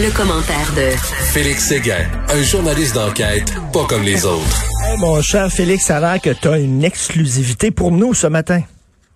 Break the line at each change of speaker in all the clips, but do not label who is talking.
Le, commentaire de
Félix Séguin, un journaliste d'enquête pas comme les autres.
Hey, mon cher Félix, ça a l'air que tu as une exclusivité pour nous ce matin.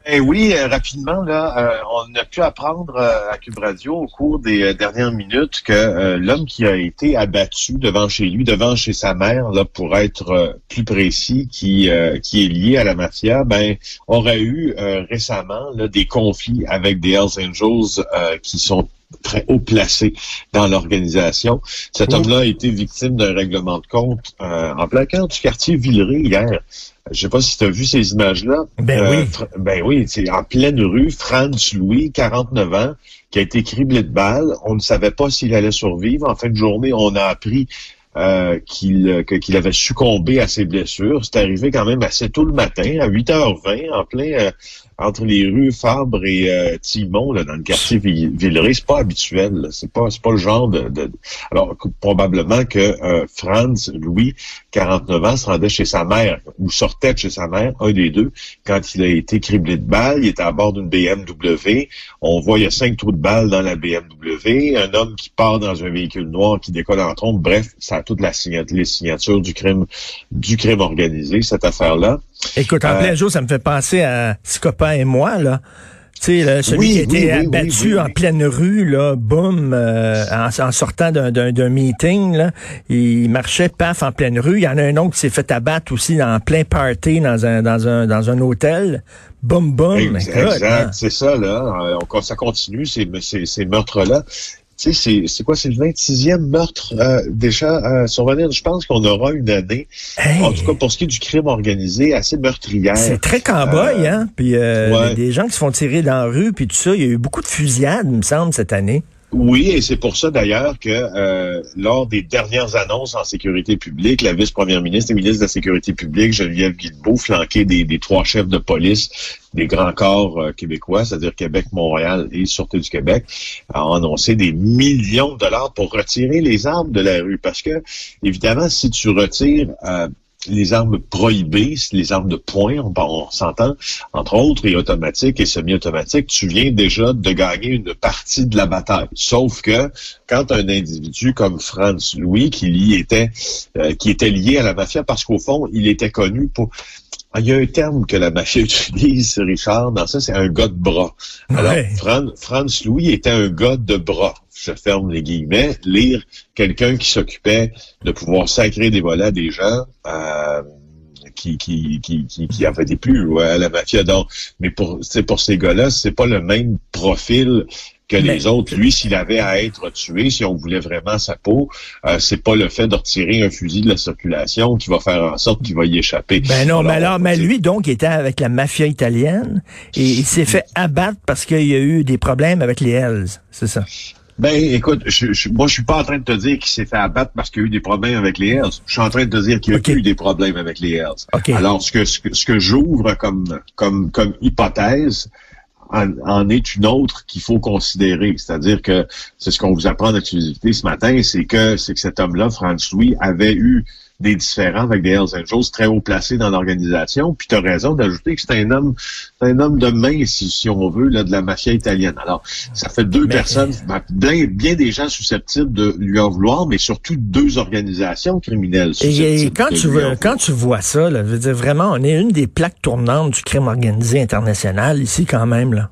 Eh oui, euh, rapidement, là, euh, on a pu apprendre euh, à Cube Radio au cours des euh, dernières minutes que euh, l'homme qui a été abattu devant chez lui, devant chez sa mère, là, pour être euh, plus précis, qui, qui est lié à la mafia, ben, aurait eu récemment là, des conflits avec des Hells Angels qui sont très haut placés dans l'organisation. Cet homme-là a été victime d'un règlement de compte en plein cœur du quartier Villeray hier. Je sais pas si tu as vu ces images-là.
Ben oui.
Ben oui, c'est en pleine rue, Franz Louis, 49 ans, qui a été criblé de balles. On ne savait pas s'il allait survivre. En fin de journée, on a appris euh, qu'il qu'il avait succombé à ses blessures. C'est arrivé quand même assez tôt le matin, à 8h20, en plein euh, entre les rues Fabre et euh, Timon, là, dans le quartier Villeray. C'est pas habituel. C'est pas c'est pas le genre de, de... alors probablement que euh, Franz Louis, 49 ans, se rendait chez sa mère ou sortait de chez sa mère, un des deux, quand il a été criblé de balles. Il était à bord d'une BMW. On voit il y a cinq trous de balles dans la BMW. Un homme qui part dans un véhicule noir qui décolle en trompe. Bref, ça toute la signat- les signatures du crime du crime organisé cette affaire-là.
Écoute, en
Euh,
plein jour, ça me fait penser à Scopa et moi, là. Tu sais, celui
Oui,
qui a été
oui,
abattu
oui,
en pleine rue, là, boum, euh, en, en sortant d'un- d'un d'un meeting, là, il marchait, paf, en pleine rue. Il y en a un autre qui s'est fait abattre aussi en plein party dans un, dans un, dans un hôtel. Boum, boum.
Exact,
hein.
c'est ça, là. Euh, on- ça continue, ces, ces, ces meurtres-là. Tu sais, c'est- c'est quoi, c'est le 26e meurtre euh, déjà à survenir. Je pense qu'on aura une année,
Hey,
en tout cas pour ce qui est du crime organisé, assez meurtrière.
c'est très cowboy,
Euh,
hein? Puis euh,
ouais.
des gens qui se font tirer dans la rue, puis tout ça. Il y a eu beaucoup de fusillades, il me semble, cette année.
Oui, et c'est pour ça d'ailleurs que euh, lors des dernières annonces en sécurité publique, la vice-première ministre et ministre de la Sécurité publique, Geneviève Guilbeault, flanquée des, trois chefs de police des grands corps euh, québécois, c'est-à-dire Québec, Montréal et Sûreté du Québec, a annoncé des millions de dollars pour retirer les armes de la rue. Parce que, évidemment, si tu retires euh, les armes prohibées, les armes de poing, on, s'entend, entre autres, et automatiques et semi-automatiques, tu viens déjà de gagner une partie de la bataille. Sauf que quand un individu comme Franz Louis, qui euh, était lié à la mafia, parce qu'au fond, il était connu pour il y a un terme que la mafia utilise, Richard, dans ça, c'est un gars de bras. Alors,
Ouais.
Fran- Franz Louis était un gars de bras. Je ferme les guillemets. Lire quelqu'un qui s'occupait de pouvoir sacrer des volets à des gens euh, qui, qui, qui, qui, qui avaient des plus ouais, à la mafia. Donc, mais pour, c'est pour ces gars-là, c'est pas le même profil que
Mais-
les autres. Lui, s'il avait à être tué, si on voulait vraiment sa peau, euh, c'est pas le fait de retirer un fusil de la circulation qui va faire en sorte qu'il va y échapper.
Ben non, mais alors, mais lui, donc, il était avec la mafia italienne et il s'est fait abattre parce qu'il y a eu des problèmes avec les Hells. C'est ça?
Ben, écoute, je, je, moi, je suis pas en train de te dire qu'il s'est fait abattre parce qu'il y a eu des problèmes avec les Hells. Je suis en train de te dire qu'il y a
Ok.
eu des problèmes avec les Hells.
OK.
Alors, ce que, ce que, ce que j'ouvre comme, comme, comme hypothèse en, en est une autre qu'il faut considérer. C'est-à-dire que c'est ce qu'on vous apprend en exclusivité ce matin, c'est que, c'est que cet homme-là, Franz Louis, avait eu des différends avec des Hells Angels très haut placés dans l'organisation. Puis tu as raison d'ajouter que c'est un homme, c'est un homme de main, si, si on veut, là, de la mafia italienne. Alors, ça fait deux
Mais-
personnes, ben, bien, bien des gens susceptibles de lui en vouloir, mais surtout deux organisations criminelles
Et, quand tu vois, quand tu vois ça, là, je veux dire, vraiment, on est une des plaques tournantes du crime organisé international ici quand même, là.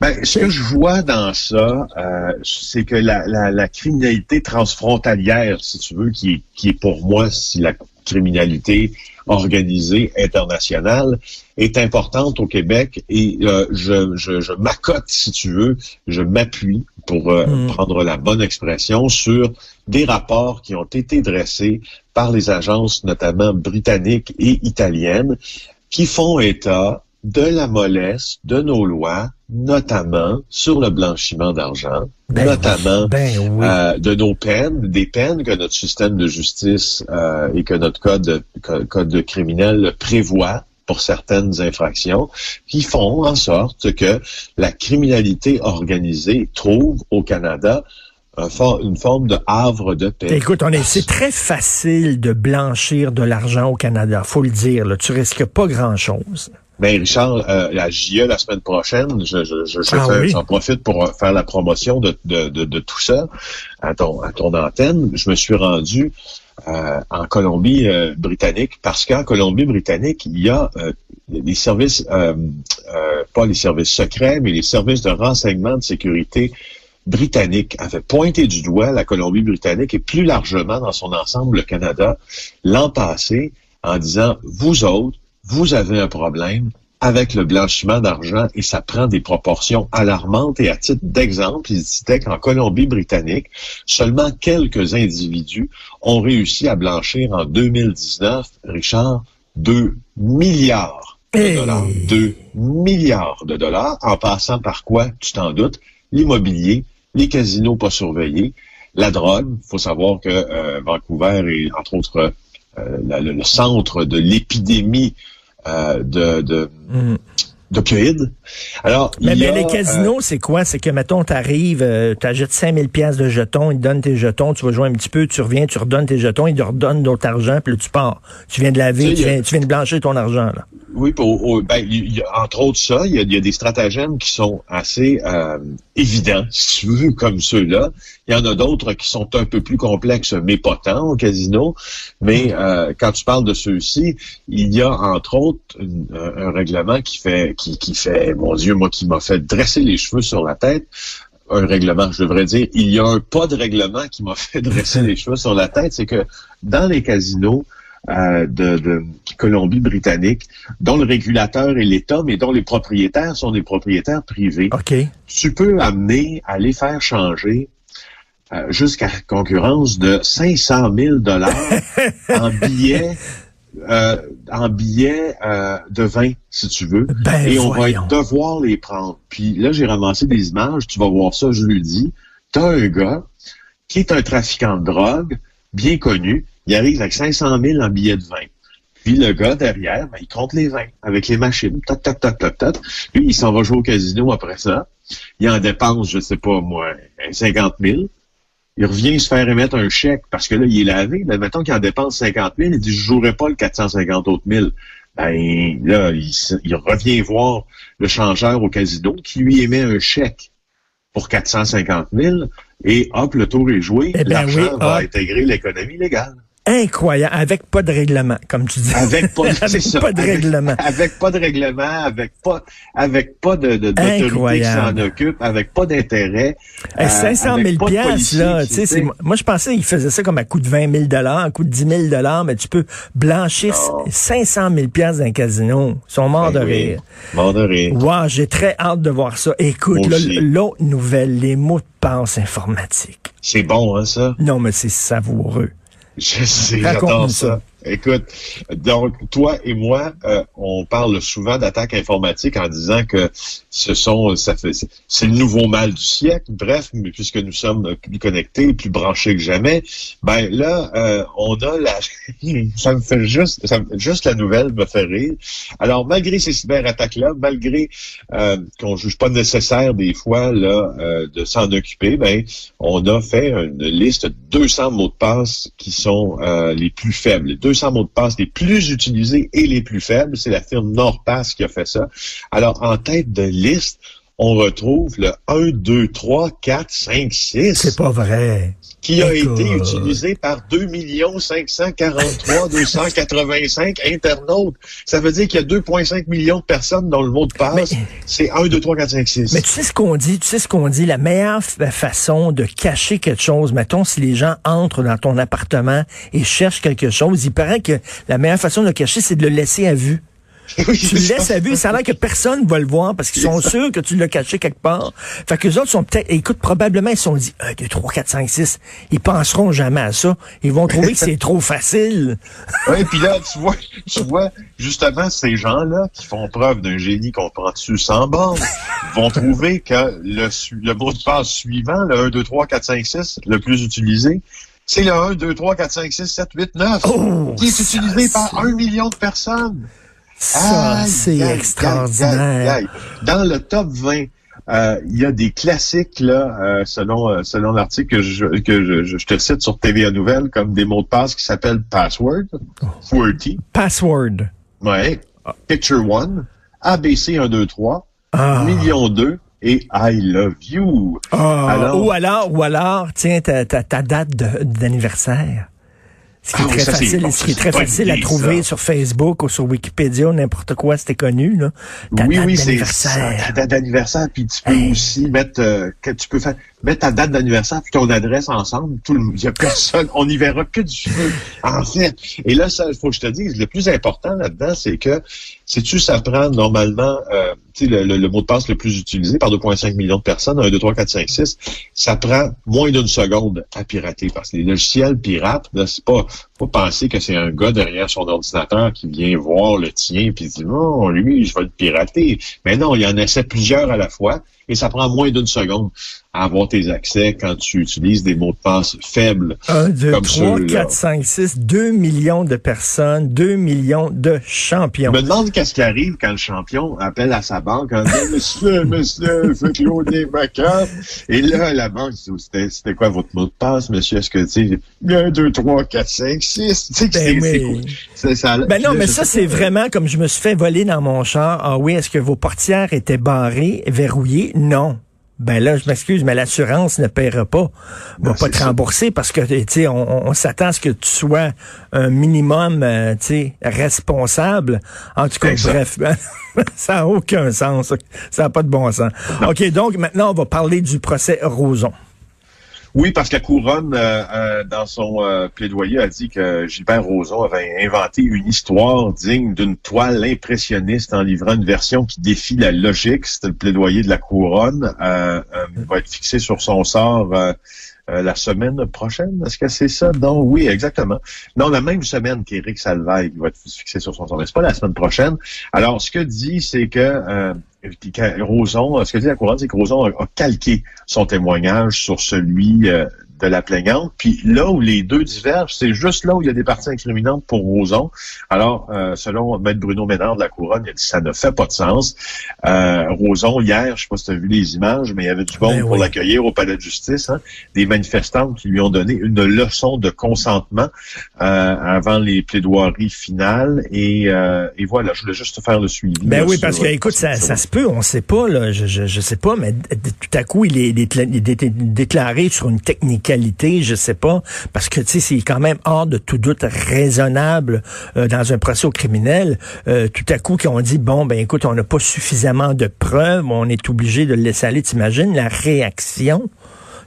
Ben, ce que je vois dans ça, euh, c'est que la, la, la criminalité transfrontalière, si tu veux, qui, est- qui est pour moi si la criminalité organisée internationale, est importante au Québec et euh, je, je, je m'accote, si tu veux, je m'appuie pour euh,
Mm.
prendre la bonne expression sur des rapports qui ont été dressés par les agences notamment britanniques et italiennes qui font état de la mollesse de nos lois, notamment sur le blanchiment d'argent,
Ben
notamment
ben oui.
euh, de nos peines, des peines que notre système de justice euh, et que notre code, co- code de criminel prévoit pour certaines infractions, qui font en sorte que la criminalité organisée trouve au Canada un for- une forme de havre de paix.
Écoute, on est, c'est très facile de blanchir de l'argent au Canada, faut le dire. Là. Tu risques pas grand-chose.
Mais Richard, euh, la JE la semaine prochaine, je, je, je, je
Ah
fais-
oui?
j'en profite pour euh, faire la promotion de, de, de, de tout ça à ton, à ton antenne. Je me suis rendu euh, en Colombie-Britannique parce qu'en Colombie-Britannique, il y a euh, les services, euh, euh, pas les services secrets, mais les services de renseignement de sécurité britanniques avaient pointé du doigt la Colombie-Britannique et plus largement dans son ensemble le Canada l'an passé en disant, vous autres, vous avez un problème avec le blanchiment d'argent et ça prend des proportions alarmantes. Et à titre d'exemple, il disait qu'en Colombie-Britannique, seulement quelques individus ont réussi à blanchir en 2019, Richard, 2 milliards de
Hey!
dollars. 2 milliards de dollars, en passant par quoi, tu t'en doutes, l'immobilier, les casinos pas surveillés, la drogue. Il faut savoir que euh, Vancouver est, entre autres, la- le, le centre de l'épidémie euh, de, de,
Mm.
d'opioïdes. Alors,
Mais,
il
mais
a,
les casinos, c'est quoi? C'est que, mettons, t'arrives, euh, t'achètes 5000 pièces de jetons, ils te donnent tes jetons, tu vas jouer un petit peu, tu reviens, tu redonnes tes jetons, ils te redonnent d'autres argent, puis là, tu pars. Tu viens de laver,
Tu
viens, tu viens de blanchir ton argent, là.
Oui, pour, ben, y entre autres ça, il y a, y a des stratagèmes qui sont assez euh, évidents, si tu veux, comme ceux-là. Il y en a d'autres qui sont un peu plus complexes, mais pas tant au casino. Mais euh, quand tu parles de ceux-ci, il y a entre autres un règlement qui fait, qui, qui fait, mon Dieu, moi, qui m'a fait dresser les cheveux sur la tête. Un règlement, je devrais dire. Il y a un pas de règlement qui m'a fait dresser les cheveux sur la tête, c'est que dans les casinos, euh, de, de Colombie-Britannique, dont le régulateur est l'État, mais dont les propriétaires sont des propriétaires privés.
OK.
Tu peux amener à les faire changer euh, jusqu'à concurrence de 500 000 dollars en billets euh, en billets euh, de vin, si tu veux.
Ben,
Et on va
voyons.
devoir les prendre. Puis là, j'ai ramassé des images, tu vas voir ça jeudi. T'as un gars qui est un trafiquant de drogue, bien connu. Il arrive avec 500 000 en billets de vin. Puis le gars derrière, ben, il compte les vins avec les machines. Tac, tac, tac, tac, tac. Lui, il s'en va jouer au casino après ça. Il en dépense, je sais pas moi, 50 000. Il revient se faire émettre un chèque parce que là, il est lavé. Mais mettons qu'il en dépense 50 000, il dit, je jouerai pas le 450 autres mille. Ben, là, il, revient voir le changeur au casino qui lui émet un chèque pour 450 000 et hop, le tour est joué.
Eh ben
L'argent
oui,
va intégrer l'économie légale.
Incroyable, avec pas de règlement, comme tu dis.
Avec pas,
Avec
ça,
pas de
avec-
règlement.
Avec pas de règlement, avec pas, avec pas de, de- d'autorité qui s'en occupe, avec pas d'intérêt.
Hey,
euh,
500
avec
000
pas de
piastres, là, tu sais, moi, je pensais qu'il faisait ça comme à coût de 20 000 à coût de 10 000 mais tu peux blanchir
Non.
500 000 piastres d'un casino. Ils sont morts
Ben
de
oui.
rire.
Mort de rire.
Wow, j'ai très hâte de voir ça. Écoute, là, l'autre nouvelle, les mots de passe informatiques.
C'est bon, hein, ça?
Non, mais c'est savoureux.
Je sais, j'adore
ça.
ça. Écoute, donc toi et moi, euh, on parle souvent d'attaques informatiques en disant que ce sont, ça fait, c'est- le nouveau mal du siècle. Bref, mais puisque nous sommes plus connectés, plus branchés que jamais, ben là, euh, on a la, ça me fait juste, ça me- juste la nouvelle me fait rire. Alors malgré ces cyberattaques-là, malgré euh, qu'on juge pas nécessaire des fois là euh, de s'en occuper, ben on a fait une liste de 200 mots de passe qui sont les plus faibles. Les 200 mots de passe les plus utilisés et les plus faibles, c'est la firme NordPass qui a fait ça. Alors, en tête de liste, on retrouve le 1, 2, 3, 4, 5, 6
C'est pas vrai.
qui a
Écoute.
été utilisé par 2 543 285 internautes. Ça veut dire qu'il y a 2,5 millions de personnes dont le mot de passe, c'est 1, 2, 3, 4, 5, 6.
Mais tu sais ce qu'on dit, tu sais ce qu'on dit, la meilleure f- façon de cacher quelque chose, mettons si les gens entrent dans ton appartement et cherchent quelque chose, il paraît que la meilleure façon de le cacher, c'est de le laisser à vue.
Oui,
tu le laisses à vue, ça a l'air que personne va le voir parce qu'ils sont sûrs que tu l'as caché quelque part. Fait que les autres sont peut-être, écoute, probablement, ils se sont dit, 1, 2, 3, 4, 5, 6. Ils penseront jamais à ça. Ils vont trouver que c'est trop facile.
Oui, puis là, tu vois, tu vois, justement, ces gens-là qui font preuve d'un génie qu'on prend dessus sans borne, vont trouver que le, le mot de passe suivant, le 1, 2, 3, 4, 5, 6, le plus utilisé, c'est le 1, 2, 3, 4, 5, 6, 7, 8, 9,
Oh,
qui est utilisé par un million de personnes.
Ça, c'est
aïe,
extraordinaire.
aïe, aïe. Dans le top 20, euh, il y a des classiques, là, euh, selon, euh, selon l'article que, je, que je, te cite sur TVA Nouvelles, comme des mots de passe qui s'appellent Password, QWERTY,
Password.
ouais, Picture One, ABC 1, 2, 3,
Ah.
Million 2 et I Love You.
Ah,
Alors-
ou alors, ou alors, tiens, ta, ta, ta date de- d'anniversaire. Ce qui est
Ah oui,
très
ça,
facile,
bon,
ce qui est
c'est
très facile à
idée,
trouver
ça.
sur Facebook ou sur Wikipédia ou n'importe quoi, c'était connu, là.
Oui,
date
oui, c'est
d'anniversaire.
d'anniversaire, puis tu peux aussi mettre, euh, que tu peux faire, mettre ta date d'anniversaire puis ton adresse ensemble. Tout le, a personne, on n'y verra que du feu. En fait. Et là, ça, faut que je te dise, le plus important là-dedans, c'est que, sais-tu, ça prend normalement, euh, tu le, le- le mot de passe le plus utilisé par 2,5 millions de personnes, 1, 2, 3, 4, 5, 6, ça prend moins d'une seconde à pirater. Parce que les logiciels pirates, là, c'est pas, pas penser que c'est un gars derrière son ordinateur qui vient voir le tien puis dit, non, lui, je vais le pirater. Mais non, il y en essaie plusieurs à la fois et ça prend moins d'une seconde à avoir tes accès quand tu utilises des mots de passe faibles.
1, 2,
Comme
3,
ceux-là.
4, 5, 6, 2 millions de personnes, 2 millions de champions.
Je me demande qu'est-ce qui arrive quand le champion appelle à sa banque en disant Monsieur, monsieur, faites cloner ma carte. Et là, la banque dit C'était c'était quoi votre mot de passe, monsieur? Est-ce que tu sais 1, 2, 3, 4, 5, 6? Tu sais que
Ben oui.
cool. Ça.
Ben non, mais ça, c'est vraiment comme je me suis fait voler dans mon char. Ah oui, est-ce que vos portières étaient barrées, verrouillées? Non. Ben là, je m'excuse, mais l'assurance ne paiera pas. Va
Ben,
pas te
ça.
rembourser parce que, tu sais, on, on s'attend à ce que tu sois un minimum, euh, tu sais, responsable. En tout cas, bref, ben, ça n'a aucun sens. Ça n'a pas de bon sens. OK, donc maintenant, on va parler du procès Roson.
Oui, parce que la couronne, euh, euh, dans son euh, plaidoyer, a dit que Gilbert Rozon avait inventé une histoire digne d'une toile impressionniste en livrant une version qui défie la logique. C'était le plaidoyer de la couronne. Il va être fixé sur son sort la semaine prochaine. Est-ce que c'est ça? Non, oui, exactement. Non, la même semaine qu'Éric Salvaille va être fixé sur son sort. Mais c'est pas la semaine prochaine. Alors, ce que dit, c'est que Roson, ce que dit la couronne, c'est que Roson a, a calqué son témoignage sur celui euh, de la plaignante? Puis là où les deux divergent, c'est juste là où il y a des parties incriminantes pour Roson. Alors, euh, selon Maître Bruno Ménard de la Couronne, il a dit ça ne fait pas de sens. Euh, Roson, hier, je sais pas si tu as vu les images, mais il y avait du monde
Ben
pour
oui.
l'accueillir au palais de justice. hein. des manifestantes qui lui ont donné une leçon de consentement euh, avant les plaidoiries finales. Et, euh, et voilà, je voulais juste te faire le suivi.
Ben
là,
oui,
sur-
parce que, écoute, ça,
sur-
ça se peut, on sait pas, là, je, je, je sais pas, mais tout à coup, il est, déclaré sur une technicalité, je sais pas, parce que, tu c'est quand même hors de tout doute raisonnable euh, dans un procès au criminel. Euh, tout à coup, qu'on dit, bon, ben écoute, on n'a pas suffisamment de preuves, on est obligé de le laisser aller. T'imagines la réaction?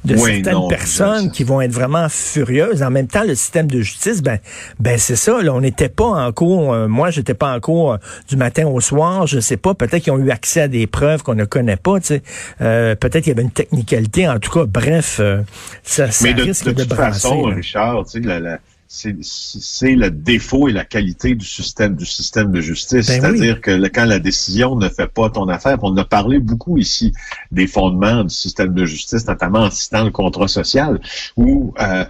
De
Oui,
certaines
non,
personnes qui vont être vraiment furieuses. En même temps, le système de justice, ben, ben c'est ça. Là, on n'était pas en cours. euh, moi, j'étais pas en cours euh, du matin au soir. Je sais pas. Peut-être qu'ils ont eu accès à des preuves qu'on ne connaît pas. Tu sais. Euh, peut-être qu'il y avait une technicalité. En tout cas, bref, euh, ça, ça
Mais de,
risque
de
de,
toute
brasser.
façon,
là.
Richard, tu sais, la, la- c'est le défaut et la qualité du système du système de justice.
Ben
C'est-à-dire que le- quand la décision ne fait pas ton affaire, on a parlé beaucoup ici des fondements du système de justice, notamment en citant le contrat social, où euh,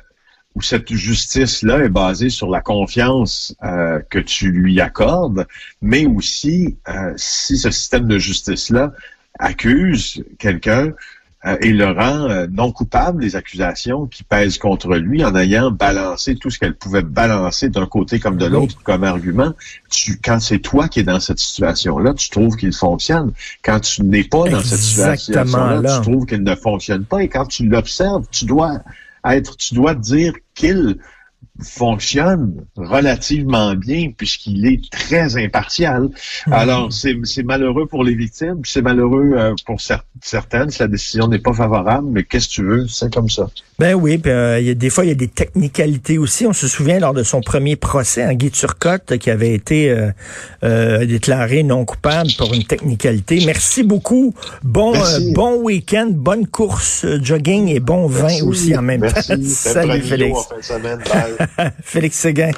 où cette justice-là est basée sur la confiance euh, que tu lui accordes, mais aussi euh, si ce système de justice-là accuse quelqu'un euh, et le rend euh, non coupable des accusations qui pèsent contre lui en ayant balancé tout ce qu'elle pouvait balancer d'un côté comme de
Oui.
l'autre comme argument. Tu, quand c'est toi qui es dans cette situation-là, tu trouves qu'il fonctionne. Quand tu n'es pas dans cette situation-là,
là.
tu trouves qu'il ne fonctionne pas. Et quand tu l'observes, tu dois être, tu dois dire qu'il fonctionne relativement bien puisqu'il est très impartial.
Mhm.
Alors, c'est c'est malheureux pour les victimes, c'est malheureux euh, pour cer- certaines si la décision n'est pas favorable, mais qu'est-ce que tu veux, c'est comme ça.
Ben oui, puis euh, y a des fois il y a des technicalités aussi. On se souvient lors de son premier procès, en Guy Turcotte, qui avait été euh, euh, déclaré non coupable pour une technicalité. Merci beaucoup. Bon euh, bon week-end, bonne course euh, jogging et bon vin
Merci.
aussi en même
Merci.
temps. Salut Félix.
en fin de semaine. Bye.
Félix Séguin.